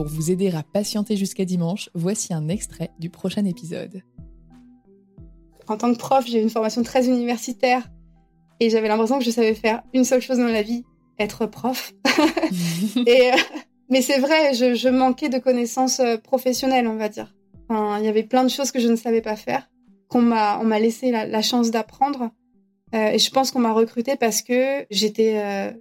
Pour vous aider à patienter jusqu'à dimanche, voici un extrait du prochain épisode. En tant que prof, j'ai une formation très universitaire et j'avais l'impression que je savais faire une seule chose dans la vie, être prof. et, euh, mais c'est vrai, je, manquais de connaissances euh, professionnelles, on va dire. il y avait plein de choses que je ne savais pas faire, qu'on m'a, on m'a laissé la, chance d'apprendre. Euh, et je pense qu'on m'a recrutée parce que j'étais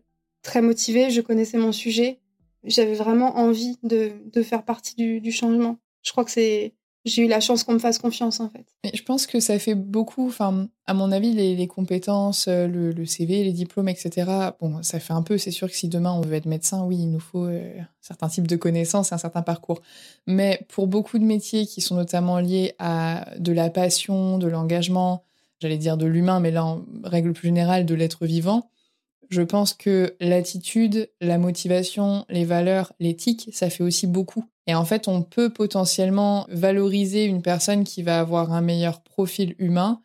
très motivée, je connaissais mon sujet j'avais vraiment envie de, de faire partie du, du, changement. Je crois que c'est j'ai eu la chance qu'on me fasse confiance en fait. Je pense que ça fait beaucoup, enfin à mon avis les, compétences, euh, le, CV, les diplômes, etc. Bon, ça fait un peu. C'est sûr que si demain on veut être médecin, oui, il nous faut euh, certains types de connaissances, un certain parcours. Mais pour beaucoup de métiers qui sont notamment liés à de la passion, de l'engagement, j'allais dire de l'humain, mais là en règle plus générale de l'être vivant, je pense que l'attitude, la motivation, les valeurs, l'éthique, ça fait aussi beaucoup. Et en fait, on peut potentiellement valoriser une personne qui va avoir un meilleur profil humain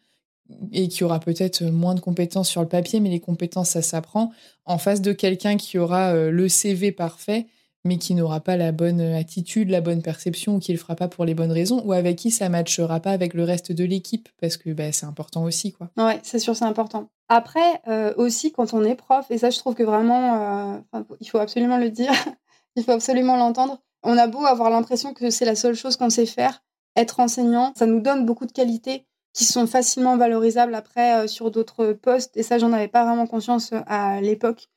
et qui aura peut-être moins de compétences sur le papier, mais les compétences, ça s'apprend, en face de quelqu'un qui aura euh, le CV parfait, mais qui n'aura pas la bonne attitude, la bonne perception, ou qui le fera pas pour les bonnes raisons, ou avec qui ça matchera pas avec le reste de l'équipe, parce que bah, c'est important aussi, quoi. C'est sûr, c'est important. Après, euh, aussi, quand on est prof, et ça, je trouve que vraiment, euh, il faut absolument le dire, il faut absolument l'entendre. On a beau avoir l'impression que c'est la seule chose qu'on sait faire, être enseignant, ça nous donne beaucoup de qualités qui sont facilement valorisables après euh, sur d'autres postes. Et ça, j'en avais pas vraiment conscience à l'époque.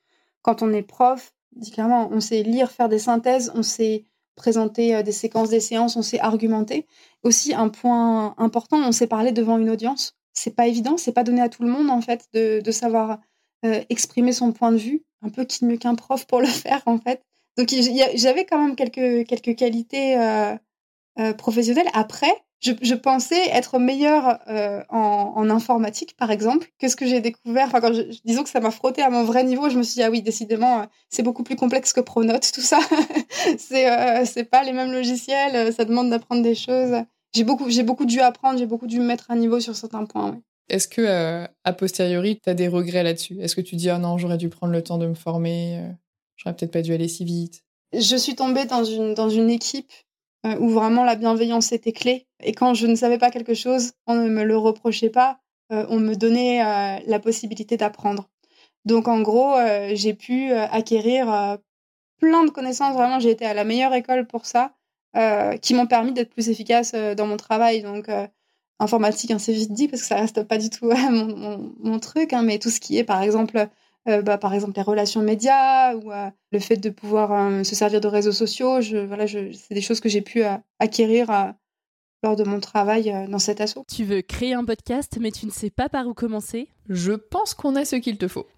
Quand on est prof, clairement, on sait lire, faire des synthèses, on sait présenter des séquences des séances, on sait argumenter. Aussi, un point important, on sait parler devant une audience. C'est pas évident, c'est pas donné à tout le monde en fait de, savoir euh, exprimer son point de vue. Un peu qui mieux qu'un prof pour le faire en fait. Donc j'avais quand même quelques quelques qualités euh, professionnelles. Après, je, pensais être meilleure euh, en, informatique, par exemple, que ce que j'ai découvert. Enfin, je, disons que ça m'a frotté à mon vrai niveau, je me suis dit, ah oui, décidément, euh, c'est beaucoup plus complexe que Pronote, tout ça. c'est euh, c'est pas les mêmes logiciels, ça demande d'apprendre des choses. J'ai beaucoup, j'ai beaucoup dû apprendre, j'ai beaucoup dû me mettre à niveau sur certains points. Est-ce que, euh, a posteriori, tu as des regrets là-dessus? Est-ce que tu dis, ah non, j'aurais dû prendre le temps de me former, euh, j'aurais peut-être pas dû aller si vite? Je suis tombée dans une, dans une équipe euh, où vraiment la bienveillance était clé. Et quand je ne savais pas quelque chose, on ne me le reprochait pas, on me donnait la possibilité d'apprendre. Donc en gros, j'ai pu acquérir plein de connaissances. Vraiment, j'ai été à la meilleure école pour ça, qui m'ont permis d'être plus efficace dans mon travail. Donc informatique, hein, c'est vite dit parce que ça reste pas du tout mon, mon, truc, hein, mais tout ce qui est, par exemple, euh, bah, par exemple les relations médias ou euh, le fait de pouvoir euh, se servir de réseaux sociaux, je, voilà, je, c'est des choses que j'ai pu acquérir lors de mon travail dans cet assaut. Tu veux créer un podcast, mais tu ne sais pas par où commencer? Je pense qu'on a ce qu'il te faut.